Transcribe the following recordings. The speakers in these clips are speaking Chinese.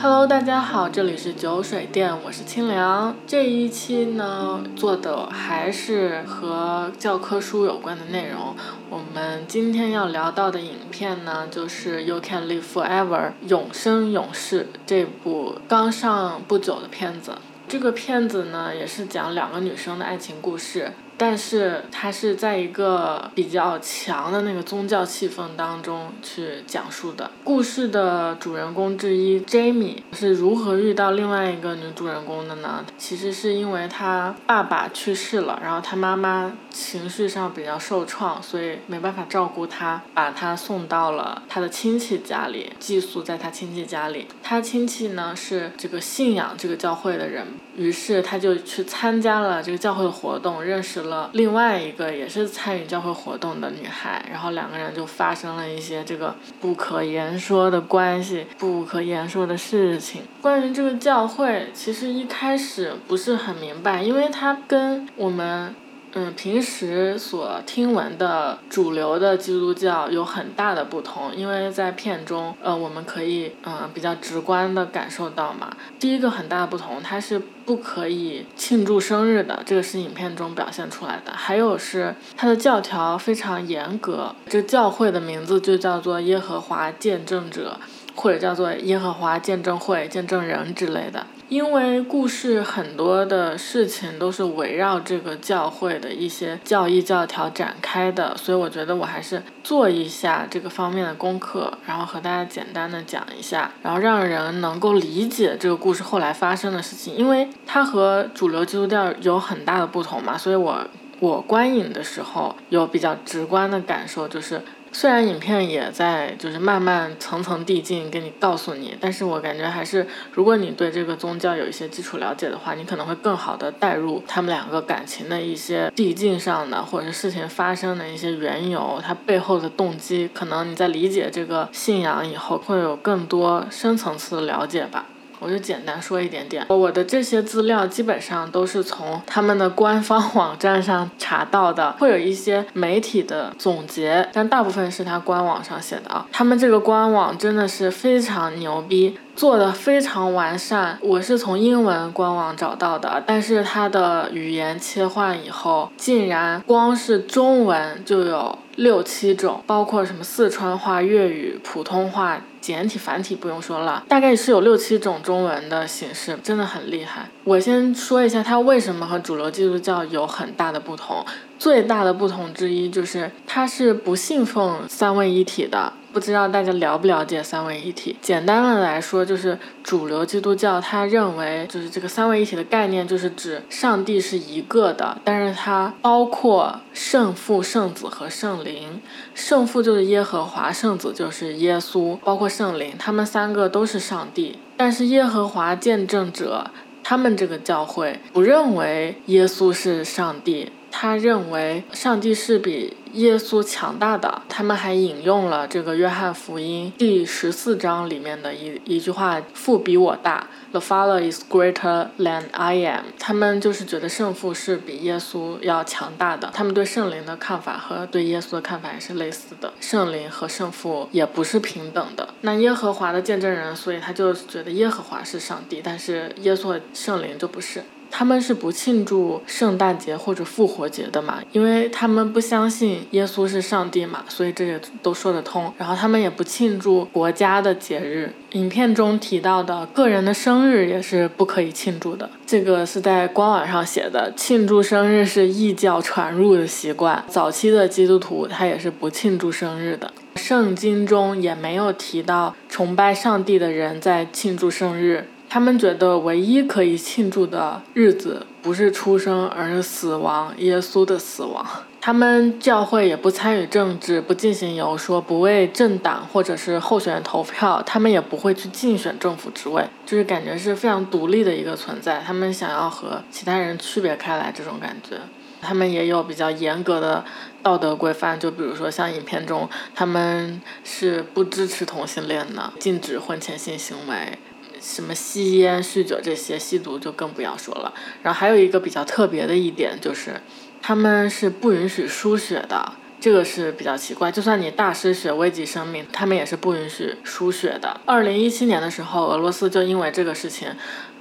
Hello，大家好，这里是酒水店，我是清凉。这一期呢，做的还是和教科书有关的内容。我们今天要聊到的影片呢，就是《You Can Live Forever》永生永世这部刚上不久的片子。这个片子呢，也是讲两个女生的爱情故事。但是他是在一个比较强的那个宗教气氛当中去讲述的。故事的主人公之一 Jamie 是如何遇到另外一个女主人公的呢？其实是因为他爸爸去世了，然后他妈妈情绪上比较受创，所以没办法照顾他，把他送到了他的亲戚家里寄宿在他亲戚家里。他亲戚呢是这个信仰这个教会的人，于是他就去参加了这个教会的活动，认识了。了另外一个也是参与教会活动的女孩，然后两个人就发生了一些这个不可言说的关系，不可言说的事情。关于这个教会，其实一开始不是很明白，因为它跟我们。嗯，平时所听闻的主流的基督教有很大的不同，因为在片中，呃，我们可以嗯比较直观的感受到嘛。第一个很大的不同，它是不可以庆祝生日的，这个是影片中表现出来的。还有是它的教条非常严格，这教会的名字就叫做耶和华见证者，或者叫做耶和华见证会、见证人之类的。因为故事很多的事情都是围绕这个教会的一些教义教条展开的，所以我觉得我还是做一下这个方面的功课，然后和大家简单的讲一下，然后让人能够理解这个故事后来发生的事情，因为它和主流基督教有很大的不同嘛，所以我我观影的时候有比较直观的感受，就是。虽然影片也在就是慢慢层层递进给你告诉你，但是我感觉还是，如果你对这个宗教有一些基础了解的话，你可能会更好的带入他们两个感情的一些递进上的，或者是事情发生的一些缘由，它背后的动机，可能你在理解这个信仰以后，会有更多深层次的了解吧。我就简单说一点点，我的这些资料基本上都是从他们的官方网站上查到的，会有一些媒体的总结，但大部分是他官网上写的啊。他们这个官网真的是非常牛逼，做的非常完善。我是从英文官网找到的，但是它的语言切换以后，竟然光是中文就有六七种，包括什么四川话、粤语、普通话。简体繁体不用说了，大概是有六七种中文的形式，真的很厉害。我先说一下它为什么和主流基督教有很大的不同。最大的不同之一就是它是不信奉三位一体的。不知道大家了不了解三位一体？简单的来说，就是主流基督教他认为，就是这个三位一体的概念，就是指上帝是一个的，但是它包括圣父、圣子和圣灵。圣父就是耶和华，圣子就是耶稣，包括圣灵，他们三个都是上帝。但是耶和华见证者，他们这个教会不认为耶稣是上帝。他认为上帝是比耶稣强大的。他们还引用了这个约翰福音第十四章里面的一一句话：“父比我大，The Father is greater than I am。”他们就是觉得圣父是比耶稣要强大的。他们对圣灵的看法和对耶稣的看法也是类似的。圣灵和圣父也不是平等的。那耶和华的见证人，所以他就觉得耶和华是上帝，但是耶稣和圣灵就不是。他们是不庆祝圣诞节或者复活节的嘛？因为他们不相信耶稣是上帝嘛，所以这也都说得通。然后他们也不庆祝国家的节日，影片中提到的个人的生日也是不可以庆祝的。这个是在官网上写的，庆祝生日是异教传入的习惯。早期的基督徒他也是不庆祝生日的，圣经中也没有提到崇拜上帝的人在庆祝生日。他们觉得唯一可以庆祝的日子不是出生，而是死亡，耶稣的死亡。他们教会也不参与政治，不进行游说，不为政党或者是候选人投票，他们也不会去竞选政府职位，就是感觉是非常独立的一个存在。他们想要和其他人区别开来，这种感觉。他们也有比较严格的道德规范，就比如说像影片中，他们是不支持同性恋的，禁止婚前性行为。什么吸烟、酗酒这些，吸毒就更不要说了。然后还有一个比较特别的一点就是，他们是不允许输血的。这个是比较奇怪。就算你大失血、危及生命，他们也是不允许输血的。二零一七年的时候，俄罗斯就因为这个事情，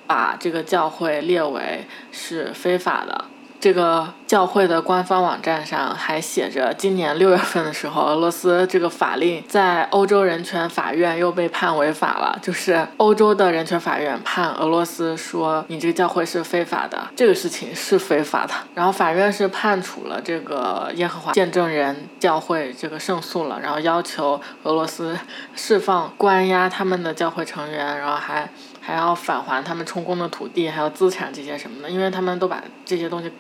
把这个教会列为是非法的。这个教会的官方网站上还写着，今年六月份的时候，俄罗斯这个法令在欧洲人权法院又被判违法了。就是欧洲的人权法院判俄罗斯说，你这个教会是非法的，这个事情是非法的。然后法院是判处了这个耶和华见证人教会这个胜诉了，然后要求俄罗斯释放关押他们的教会成员，然后还还要返还他们充公的土地还有资产这些什么的，因为他们都把这些东西。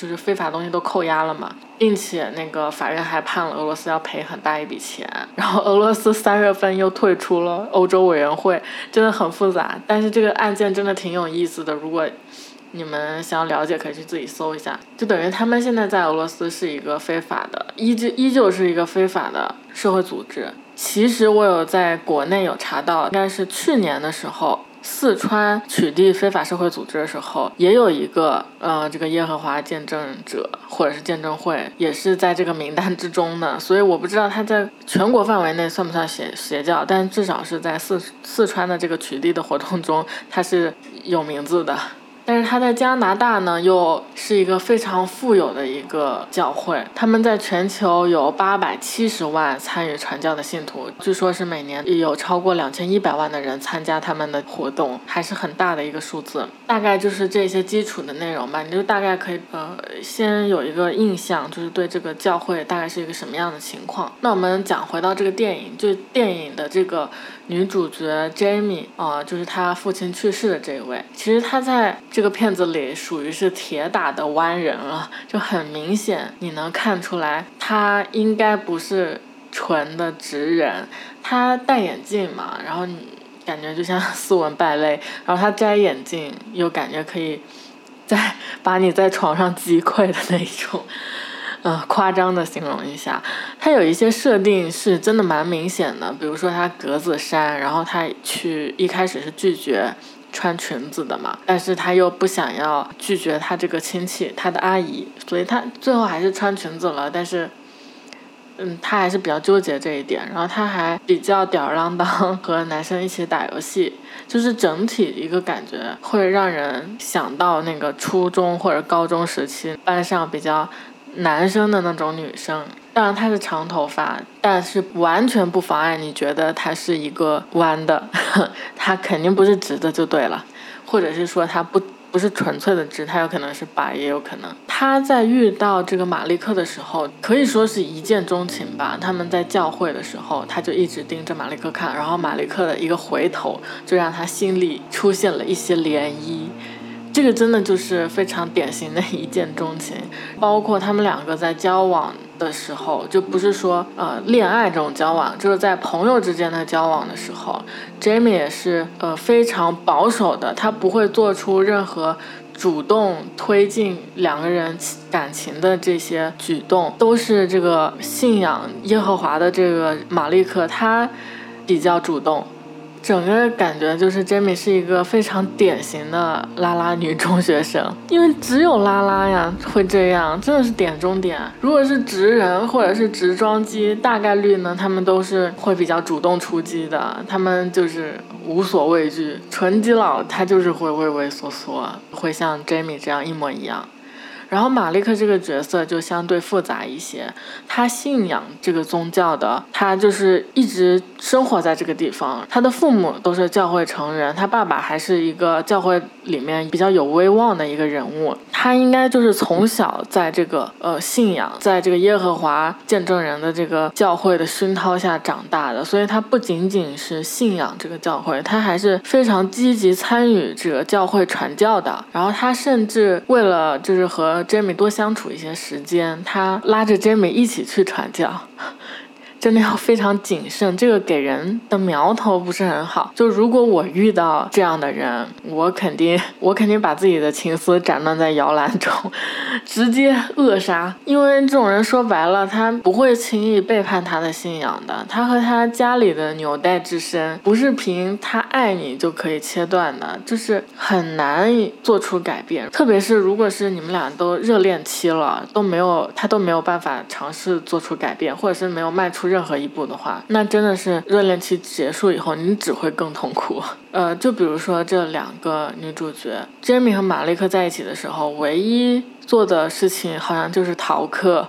就是非法东西都扣押了嘛，并且那个法院还判了俄罗斯要赔很大一笔钱，然后俄罗斯三月份又退出了欧洲委员会，真的很复杂。但是这个案件真的挺有意思的，如果你们想要了解，可以去自己搜一下。就等于他们现在在俄罗斯是一个非法的，依旧依旧是一个非法的社会组织。其实我有在国内有查到，应该是去年的时候。四川取缔非法社会组织的时候，也有一个呃，这个耶和华见证者或者是见证会，也是在这个名单之中的。所以我不知道它在全国范围内算不算邪邪教，但至少是在四四川的这个取缔的活动中，它是有名字的。但是他在加拿大呢，又是一个非常富有的一个教会。他们在全球有八百七十万参与传教的信徒，据说是每年有超过两千一百万的人参加他们的活动，还是很大的一个数字。大概就是这些基础的内容吧，你就大概可以呃先有一个印象，就是对这个教会大概是一个什么样的情况。那我们讲回到这个电影，就电影的这个。女主角 Jamie 啊，就是她父亲去世的这一位。其实她在这个片子里属于是铁打的弯人了，就很明显，你能看出来，她应该不是纯的直人。她戴眼镜嘛，然后你感觉就像 斯文败类，然后她摘眼镜又感觉可以在把你在床上击溃的那种。嗯，夸张的形容一下，它有一些设定是真的蛮明显的，比如说他格子衫，然后他去一开始是拒绝穿裙子的嘛，但是他又不想要拒绝他这个亲戚，他的阿姨，所以他最后还是穿裙子了，但是，嗯，他还是比较纠结这一点，然后他还比较吊儿郎当，和男生一起打游戏，就是整体一个感觉会让人想到那个初中或者高中时期班上比较。男生的那种女生，当然她是长头发，但是完全不妨碍你觉得她是一个弯的，她肯定不是直的就对了，或者是说她不不是纯粹的直，她有可能是白也有可能。她在遇到这个马利克的时候，可以说是一见钟情吧。他们在教会的时候，她就一直盯着马利克看，然后马利克的一个回头，就让她心里出现了一些涟漪。这个真的就是非常典型的一见钟情，包括他们两个在交往的时候，就不是说呃恋爱这种交往，就是在朋友之间的交往的时候，Jamie 也是呃非常保守的，他不会做出任何主动推进两个人感情的这些举动，都是这个信仰耶和华的这个玛丽克他比较主动。整个感觉就是 Jamie 是一个非常典型的拉拉女中学生，因为只有拉拉呀会这样，真的是点中点。如果是直人或者是直装机，大概率呢，他们都是会比较主动出击的，他们就是无所畏惧。纯基佬他就是会畏畏缩缩，会像 Jamie 这样一模一样。然后马利克这个角色就相对复杂一些，他信仰这个宗教的，他就是一直生活在这个地方，他的父母都是教会成人，他爸爸还是一个教会里面比较有威望的一个人物，他应该就是从小在这个呃信仰，在这个耶和华见证人的这个教会的熏陶下长大的，所以他不仅仅是信仰这个教会，他还是非常积极参与这个教会传教的，然后他甚至为了就是和 Jamie 多相处一些时间，他拉着 Jamie 一起去传教。真的要非常谨慎，这个给人的苗头不是很好。就如果我遇到这样的人，我肯定我肯定把自己的情丝斩断在摇篮中，直接扼杀。因为这种人说白了，他不会轻易背叛他的信仰的。他和他家里的纽带之深，不是凭他爱你就可以切断的，就是很难做出改变。特别是如果是你们俩都热恋期了，都没有他都没有办法尝试做出改变，或者是没有迈出任何一步的话，那真的是热恋期结束以后，你只会更痛苦。呃，就比如说这两个女主角，Jamie 和马利克在一起的时候，唯一。做的事情好像就是逃课，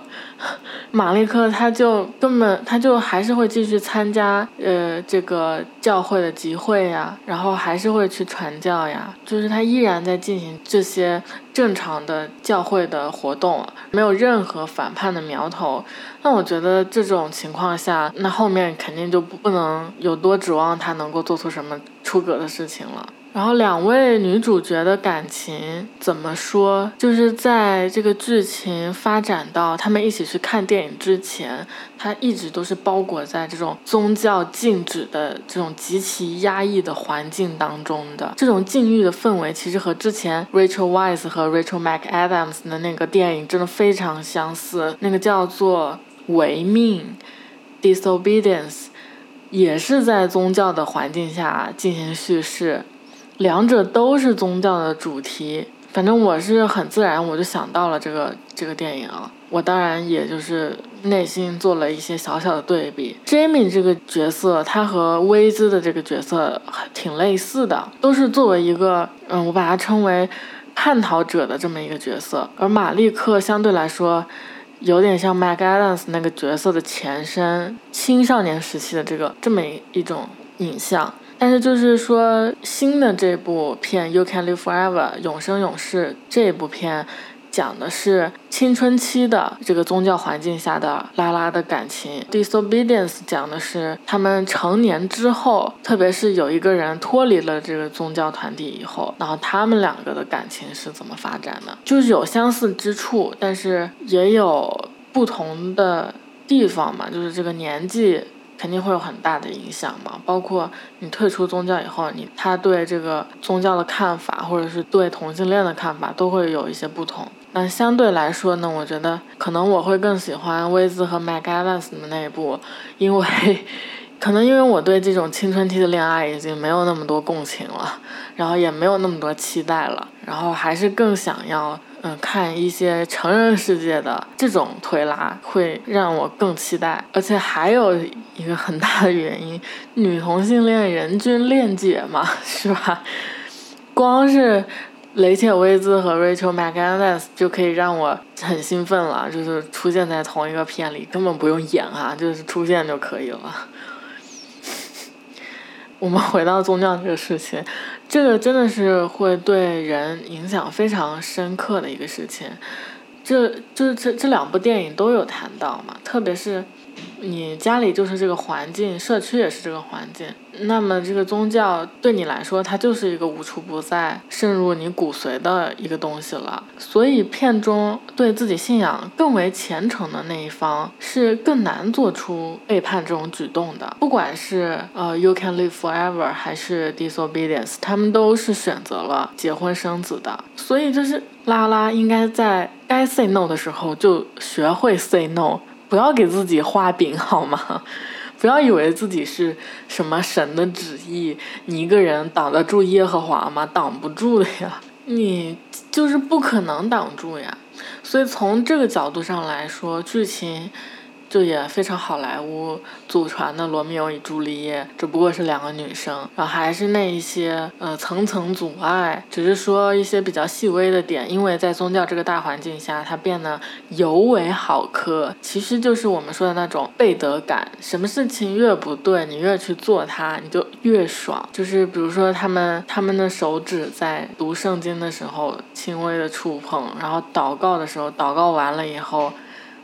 马利克他就根本他就还是会继续参加呃这个教会的集会呀，然后还是会去传教呀，就是他依然在进行这些正常的教会的活动，没有任何反叛的苗头。那我觉得这种情况下，那后面肯定就不能有多指望他能够做出什么出格的事情了。然后两位女主角的感情怎么说？就是在这个剧情发展到他们一起去看电影之前，它一直都是包裹在这种宗教禁止的这种极其压抑的环境当中的。这种禁欲的氛围，其实和之前 Rachel Wise 和 Rachel McAdams 的那个电影真的非常相似。那个叫做《违命》（Disobedience），也是在宗教的环境下进行叙事。两者都是宗教的主题，反正我是很自然，我就想到了这个这个电影啊。我当然也就是内心做了一些小小的对比。Jamie 这个角色，他和威兹的这个角色挺类似的，都是作为一个嗯，我把它称为叛逃者的这么一个角色。而马利克相对来说，有点像 Mac Adams 那个角色的前身，青少年时期的这个这么一种影像。但是就是说，新的这部片《You Can Live Forever》永生永世这部片，讲的是青春期的这个宗教环境下的拉拉的感情。《Disobedience》讲的是他们成年之后，特别是有一个人脱离了这个宗教团体以后，然后他们两个的感情是怎么发展的？就是有相似之处，但是也有不同的地方嘛，就是这个年纪。肯定会有很大的影响嘛，包括你退出宗教以后，你他对这个宗教的看法，或者是对同性恋的看法，都会有一些不同。那相对来说呢，我觉得可能我会更喜欢威兹和麦盖兰斯的那一部，因为可能因为我对这种青春期的恋爱已经没有那么多共情了，然后也没有那么多期待了，然后还是更想要。嗯，看一些成人世界的这种推拉会让我更期待，而且还有一个很大的原因，女同性恋人均恋姐嘛，是吧？光是雷切威兹和 Rachel McAdams 就可以让我很兴奋了，就是出现在同一个片里，根本不用演啊，就是出现就可以了。我们回到宗教这个事情。这个真的是会对人影响非常深刻的一个事情，这就是这这两部电影都有谈到嘛，特别是。你家里就是这个环境，社区也是这个环境，那么这个宗教对你来说，它就是一个无处不在、渗入你骨髓的一个东西了。所以片中对自己信仰更为虔诚的那一方，是更难做出背叛这种举动的。不管是呃 You Can Live Forever 还是 Disobedience，他们都是选择了结婚生子的。所以就是拉拉应该在该 say no 的时候就学会 say no。不要给自己画饼好吗？不要以为自己是什么神的旨意，你一个人挡得住耶和华吗？挡不住的呀，你就是不可能挡住呀。所以从这个角度上来说，剧情。就也非常好莱坞祖传的罗密欧与朱丽叶，只不过是两个女生，然后还是那一些呃层层阻碍，只是说一些比较细微的点，因为在宗教这个大环境下，它变得尤为好磕。其实就是我们说的那种背德感，什么事情越不对，你越去做它，你就越爽。就是比如说他们他们的手指在读圣经的时候轻微的触碰，然后祷告的时候祷告完了以后。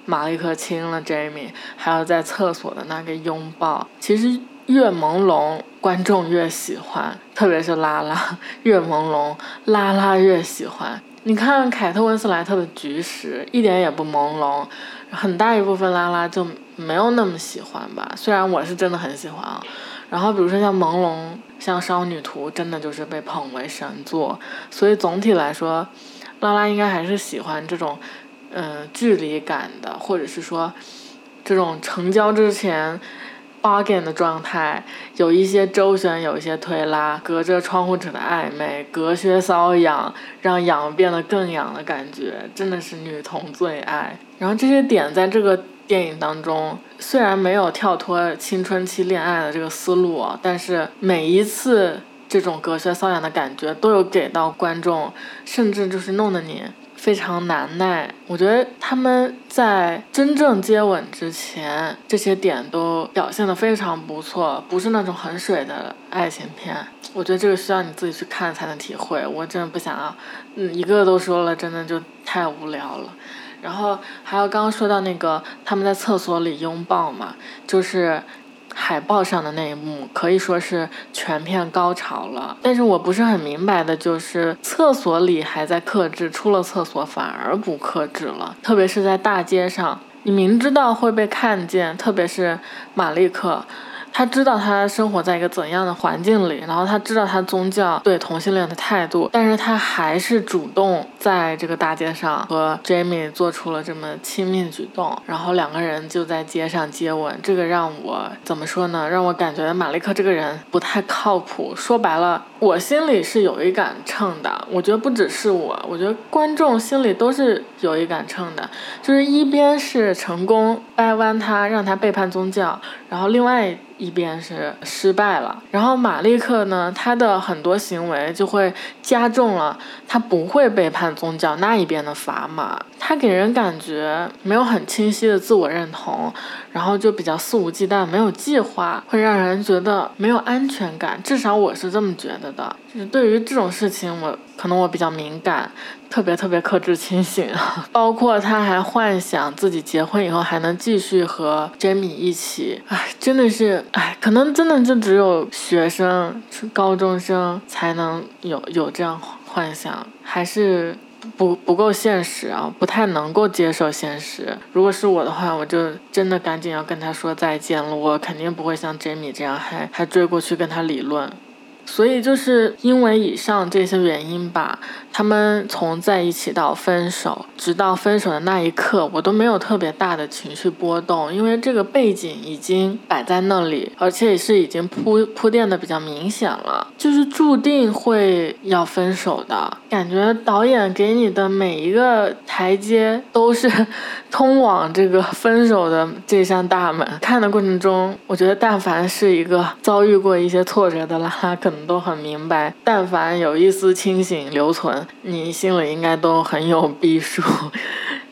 马利克亲了 Jamie，还有在厕所的那个拥抱，其实越朦胧，观众越喜欢，特别是拉拉 越朦胧，拉拉越喜欢。你看凯特温斯莱特的《菊石》，一点也不朦胧，很大一部分拉拉就没有那么喜欢吧。虽然我是真的很喜欢啊。然后比如说像朦胧，像《少女图》，真的就是被捧为神作。所以总体来说，拉拉应该还是喜欢这种，嗯，距离感的，或者是说，这种成交之前。bargain 的状态，有一些周旋，有一些推拉，隔着窗户纸的暧昧，隔靴搔痒，让痒变得更痒的感觉，真的是女同最爱。然后这些点在这个电影当中，虽然没有跳脱青春期恋爱的这个思路，但是每一次这种隔靴搔痒的感觉，都有给到观众，甚至就是弄得你。非常难耐，我觉得他们在真正接吻之前，这些点都表现的非常不错，不是那种很水的爱情片。我觉得这个需要你自己去看才能体会，我真的不想要，嗯，一个都说了，真的就太无聊了。然后还有刚刚说到那个他们在厕所里拥抱嘛，就是。海报上的那一幕可以说是全片高潮了，但是我不是很明白的就是厕所里还在克制，出了厕所反而不克制了，特别是在大街上，你明知道会被看见，特别是马利克。他知道他生活在一个怎样的环境里，然后他知道他宗教对同性恋的态度，但是他还是主动在这个大街上和 Jamie 做出了这么亲密举动，然后两个人就在街上接吻。这个让我怎么说呢？让我感觉马利克这个人不太靠谱。说白了，我心里是有一杆秤的。我觉得不只是我，我觉得观众心里都是有一杆秤的，就是一边是成功掰弯他，让他背叛宗教，然后另外。一边是失败了，然后马利克呢，他的很多行为就会加重了他不会背叛宗教那一边的砝码。他给人感觉没有很清晰的自我认同，然后就比较肆无忌惮，没有计划，会让人觉得没有安全感。至少我是这么觉得就是对于这种事情，我可能我比较敏感，特别特别克制清醒。包括他还幻想自己结婚以后还能继续和 Jamie 一起，哎，真的是，哎，可能真的就只有学生、高中生才能有有这样幻想，还是。不不够现实啊，不太能够接受现实。如果是我的话，我就真的赶紧要跟他说再见了。我肯定不会像 Jamie 这样还还追过去跟他理论。所以就是因为以上这些原因吧，他们从在一起到分手，直到分手的那一刻，我都没有特别大的情绪波动，因为这个背景已经摆在那里，而且也是已经铺铺垫的比较明显了，就是注定会要分手的感觉。导演给你的每一个台阶都是 通往这个分手的这扇大门。看的过程中，我觉得但凡是一个遭遇过一些挫折的拉拉，可能。都很明白，但凡有一丝清醒留存，你心里应该都很有逼数。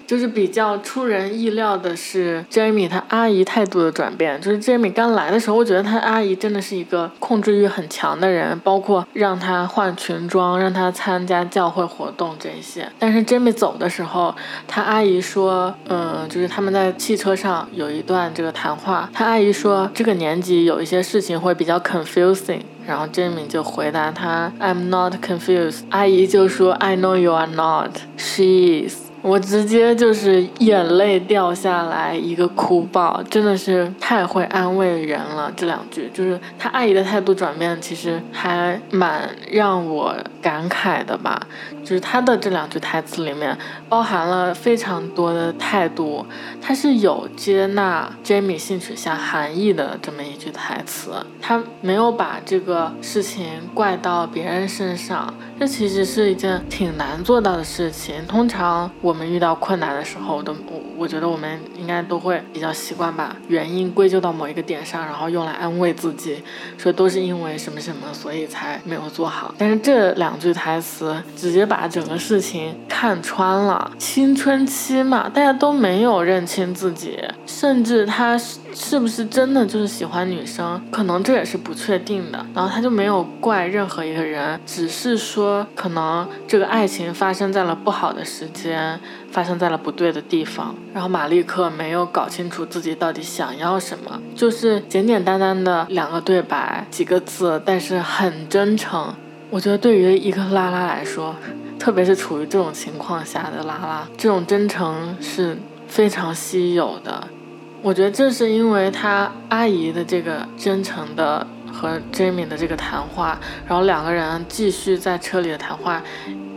就是比较出人意料的是，Jamie 他阿姨态度的转变。就是 Jamie 刚来的时候，我觉得他阿姨真的是一个控制欲很强的人，包括让他换裙装，让他参加教会活动这些。但是 Jamie 走的时候，他阿姨说，嗯，就是他们在汽车上有一段这个谈话，他阿姨说这个年纪有一些事情会比较 confusing，然后 Jamie 就回答他，I'm not confused。阿姨就说，I know you are not. She is. 我直接就是眼泪掉下来，一个哭爆，真的是太会安慰人了。这两句就是他阿姨的态度转变，其实还蛮让我感慨的吧。就是他的这两句台词里面包含了非常多的态度，他是有接纳 Jamie 性取向含义的这么一句台词，他没有把这个事情怪到别人身上。这其实是一件挺难做到的事情。通常我们遇到困难的时候，都我我觉得我们应该都会比较习惯把原因归咎到某一个点上，然后用来安慰自己，说都是因为什么什么，所以才没有做好。但是这两句台词直接把把整个事情看穿了。青春期嘛，大家都没有认清自己，甚至他是。不是真的就是喜欢女生？可能这也是不确定的。然后他就没有怪任何一个人，只是说可能这个爱情发生在了不好的时间，发生在了不对的地方。然后马利克没有搞清楚自己到底想要什么，就是简简单单的两个对白，几个字，但是很真诚。我觉得对于一个拉拉来说，特别是处于这种情况下的拉拉，这种真诚是非常稀有的。我觉得正是因为他阿姨的这个真诚的和 Jamie 的这个谈话，然后两个人继续在车里的谈话，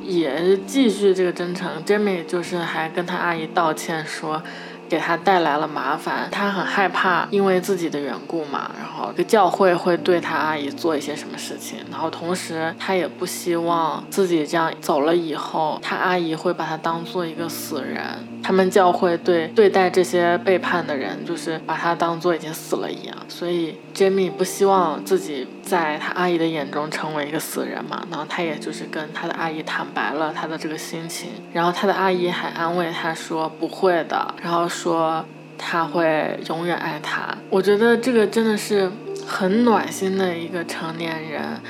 也继续这个真诚。Jamie 就是还跟他阿姨道歉说。给他带来了麻烦，他很害怕，因为自己的缘故嘛，然后个教会会对他阿姨做一些什么事情，然后同时他也不希望自己这样走了以后，他阿姨会把他当做一个死人。他们教会对对待这些背叛的人，就是把他当做已经死了一样，所以 Jamie 不希望自己在他阿姨的眼中成为一个死人嘛，然后他也就是跟他的阿姨坦白了他的这个心情，然后他的阿姨还安慰他说不会的，然后说他会永远爱他。我觉得这个真的是很暖心的一个成年人。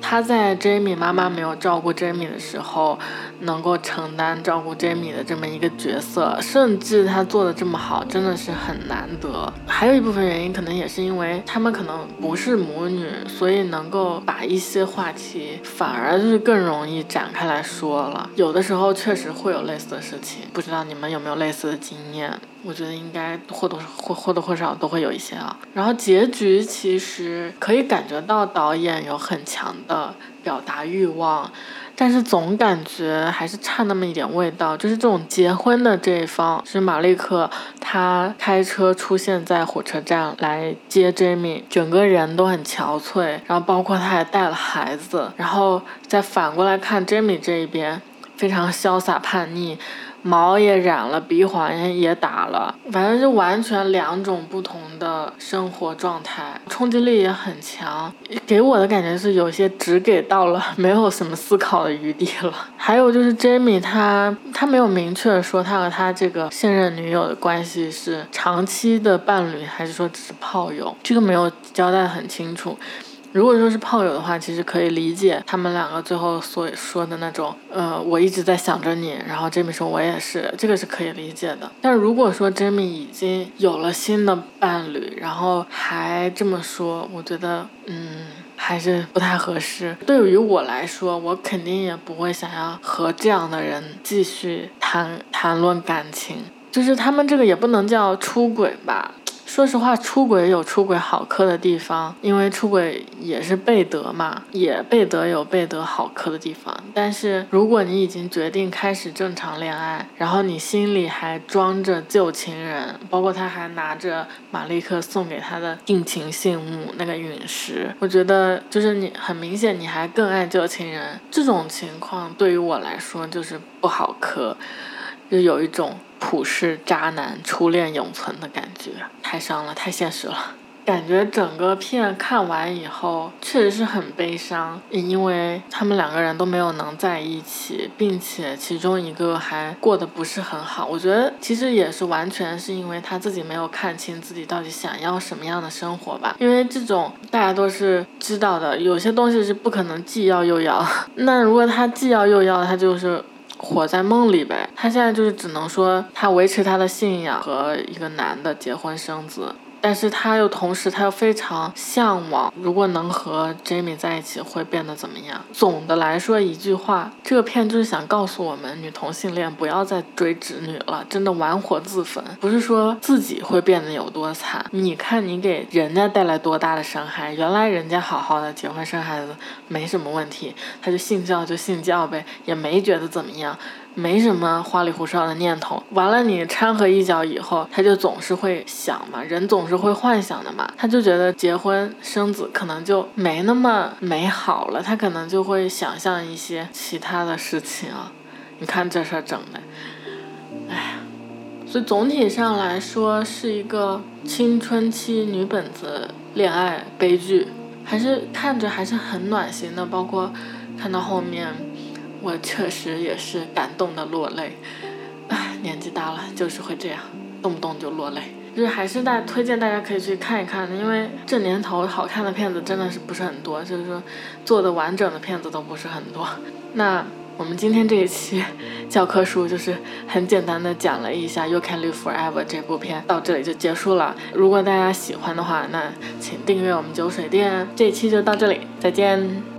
他在 Jamie 妈妈没有照顾 Jamie 的时候，能够承担照顾 Jamie 的这么一个角色，甚至他做的这么好，真的是很难得。还有一部分原因，可能也是因为他们可能不是母女，所以能够把一些话题反而是更容易展开来说了。有的时候确实会有类似的事情，不知道你们有没有类似的经验？我觉得应该或多或或多或少都会有一些啊。然后结局其实可以感觉到导演有很强的表达欲望，但是总感觉还是差那么一点味道。就是这种结婚的这一方是马利克，他开车出现在火车站来接 Jamie，整个人都很憔悴，然后包括他还带了孩子，然后再反过来看 Jamie 这一边，非常潇洒叛逆。毛也染了，鼻环也打了，反正就完全两种不同的生活状态，冲击力也很强。给我的感觉是有些只给到了，没有什么思考的余地了。还有就是 Jamie 他他没有明确说他和他这个现任女友的关系是长期的伴侣，还是说只是炮友，这个没有交代很清楚。如果说是炮友的话，其实可以理解他们两个最后所说的那种，呃，我一直在想着你，然后 Jamie 说我也是，这个是可以理解的。但如果说 Jamie 已经有了新的伴侣，然后还这么说，我觉得，嗯，还是不太合适。对于我来说，我肯定也不会想要和这样的人继续谈谈论感情，就是他们这个也不能叫出轨吧。说实话，出轨有出轨好磕的地方，因为出轨也是背德嘛，也背德有背德好磕的地方。但是如果你已经决定开始正常恋爱，然后你心里还装着旧情人，包括他还拿着马利克送给他的定情信物那个陨石，我觉得就是你很明显你还更爱旧情人。这种情况对于我来说就是不好磕，就有一种。普世渣男初恋永存的感觉，太伤了，太现实了。感觉整个片看完以后，确实是很悲伤，因为他们两个人都没有能在一起，并且其中一个还过得不是很好。我觉得其实也是完全是因为他自己没有看清自己到底想要什么样的生活吧。因为这种大家都是知道的，有些东西是不可能既要又要。那如果他既要又要，他就是。活在梦里呗，他现在就是只能说他维持他的信仰和一个男的结婚生子。但是他又同时，他又非常向往，如果能和 Jamie 在一起，会变得怎么样？总的来说，一句话，这个片就是想告诉我们，女同性恋不要再追直女了，真的玩火自焚。不是说自己会变得有多惨，你看你给人家带来多大的伤害。原来人家好好的结婚生孩子没什么问题，他就信教就信教呗，也没觉得怎么样。没什么花里胡哨的念头，完了你掺和一脚以后，他就总是会想嘛，人总是会幻想的嘛，他就觉得结婚生子可能就没那么美好了，他可能就会想象一些其他的事情啊。你看这事儿整的，哎呀，所以总体上来说是一个青春期女本子恋爱悲剧，还是看着还是很暖心的，包括看到后面。我确实也是感动的落泪，唉，年纪大了就是会这样，动不动就落泪。就是还是大推荐大家可以去看一看，因为这年头好看的片子真的是不是很多，就是说做的完整的片子都不是很多。那我们今天这一期教科书就是很简单的讲了一下《You Can Live Forever》这部片，到这里就结束了。如果大家喜欢的话，那请订阅我们酒水店。这一期就到这里，再见。